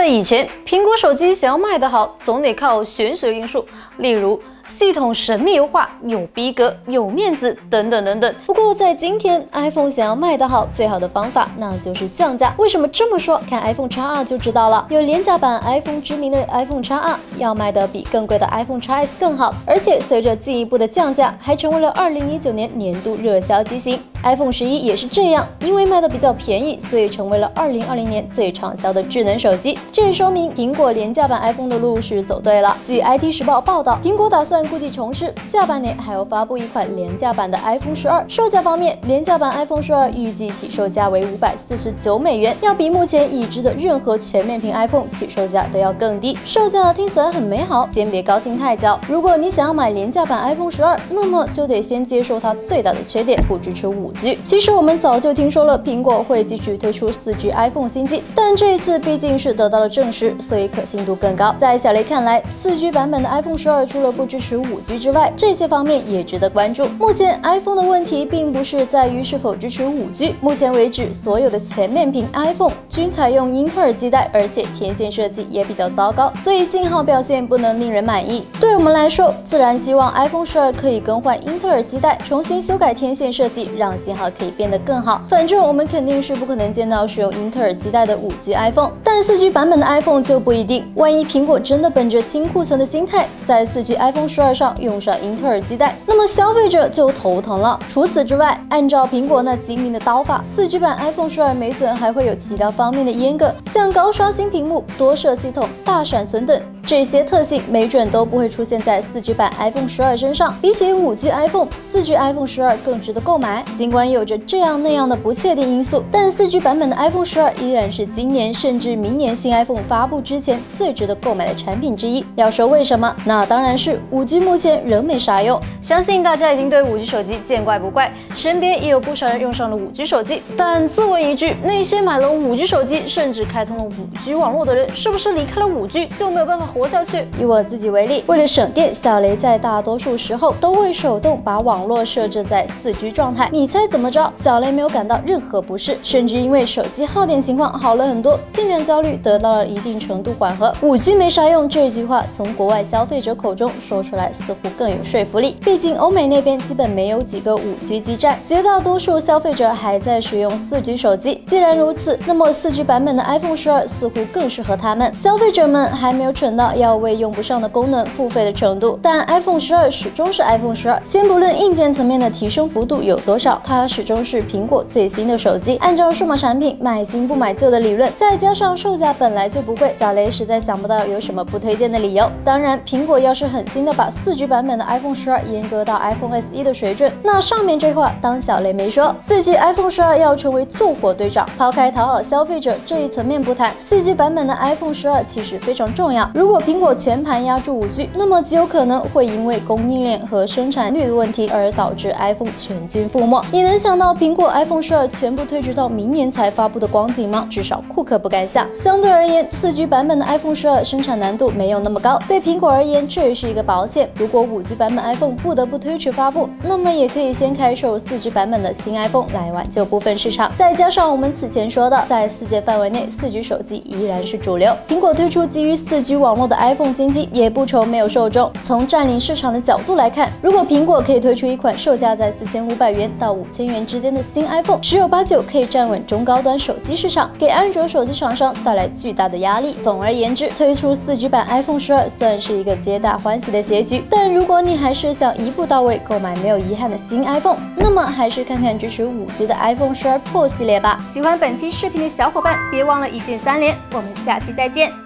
在以前，苹果手机想要卖得好，总得靠玄学因素，例如。系统神秘优化，有逼格，有面子，等等等等。不过在今天，iPhone 想要卖得好，最好的方法那就是降价。为什么这么说？看 iPhone XR 就知道了。有廉价版 iPhone 知名的 iPhone XR，要卖得比更贵的 iPhone XS 更好。而且随着进一步的降价，还成为了2019年年度热销机型。iPhone 十一也是这样，因为卖的比较便宜，所以成为了2020年最畅销的智能手机。这也说明苹果廉价版 iPhone 的路是走对了。据 IT 时报报道，苹果打算。算估计重施，下半年还要发布一款廉价版的 iPhone 十二。售价方面，廉价版 iPhone 十二预计起售价为五百四十九美元，要比目前已知的任何全面屏 iPhone 起售价都要更低。售价听起来很美好，先别高兴太早。如果你想要买廉价版 iPhone 十二，那么就得先接受它最大的缺点，不支持五 G。其实我们早就听说了，苹果会继续推出四 G iPhone 新机，但这一次毕竟是得到了证实，所以可信度更高。在小雷看来，四 G 版本的 iPhone 十二除了不支持五 G 之外，这些方面也值得关注。目前 iPhone 的问题并不是在于是否支持五 G，目前为止所有的全面屏 iPhone 均采用英特尔基带，而且天线设计也比较糟糕，所以信号表现不能令人满意。对我们来说，自然希望 iPhone 十二可以更换英特尔基带，重新修改天线设计，让信号可以变得更好。反正我们肯定是不可能见到使用英特尔基带的五 G iPhone，但四 G 版本的 iPhone 就不一定。万一苹果真的本着清库存的心态，在四 G iPhone 十二上用上。英特尔基带，那么消费者就头疼了。除此之外，按照苹果那精明的刀法，四 G 版 iPhone 十二没准还会有其他方面的阉割，像高刷新屏幕、多摄系统、大闪存等。这些特性没准都不会出现在四 G 版 iPhone 十二身上。比起五 G iPhone，四 G iPhone 十二更值得购买。尽管有着这样那样的不确定因素，但四 G 版本的 iPhone 十二依然是今年甚至明年新 iPhone 发布之前最值得购买的产品之一。要说为什么，那当然是五 G 目前仍没啥用。相信大家已经对五 G 手机见怪不怪，身边也有不少人用上了五 G 手机。但自问一句，那些买了五 G 手机甚至开通了五 G 网络的人，是不是离开了五 G 就没有办法活？下去。以我自己为例，为了省电，小雷在大多数时候都会手动把网络设置在四 G 状态。你猜怎么着？小雷没有感到任何不适，甚至因为手机耗电情况好了很多，电量焦虑得到了一定程度缓和。五 G 没啥用这句话从国外消费者口中说出来，似乎更有说服力。毕竟欧美那边基本没有几个五 G 基站，绝大多数消费者还在使用四 G 手机。既然如此，那么四 G 版本的 iPhone 十二似乎更适合他们。消费者们还没有蠢到。要为用不上的功能付费的程度，但 iPhone 十二始终是 iPhone 十二。先不论硬件层面的提升幅度有多少，它始终是苹果最新的手机。按照数码产品买新不买旧的理论，再加上售价本来就不贵，小雷实在想不到有什么不推荐的理由。当然，苹果要是狠心的把四 G 版本的 iPhone 十二阉割到 iPhone SE 的水准，那上面这话当小雷没说。四 G iPhone 十二要成为救火队长，抛开讨好消费者这一层面不谈，四 G 版本的 iPhone 十二其实非常重要。如如果苹果全盘压住五 G，那么极有可能会因为供应链和生产率的问题而导致 iPhone 全军覆没。你能想到苹果 iPhone 十二全部推迟到明年才发布的光景吗？至少库克不敢想。相对而言，四 G 版本的 iPhone 十二生产难度没有那么高，对苹果而言这也是一个保险。如果五 G 版本 iPhone 不得不推迟发布，那么也可以先开售四 G 版本的新 iPhone 来挽救部分市场。再加上我们此前说的，在世界范围内，四 G 手机依然是主流。苹果推出基于四 G 网络的 iPhone。新机也不愁没有受众。从占领市场的角度来看，如果苹果可以推出一款售价在四千五百元到五千元之间的新 iPhone，十有八九可以站稳中高端手机市场，给安卓手机厂商带来巨大的压力。总而言之，推出四 G 版 iPhone 十二算是一个皆大欢喜的结局。但如果你还是想一步到位购买没有遗憾的新 iPhone，那么还是看看支持五 G 的 iPhone 十二 Pro 系列吧。喜欢本期视频的小伙伴，别忘了一键三连。我们下期再见。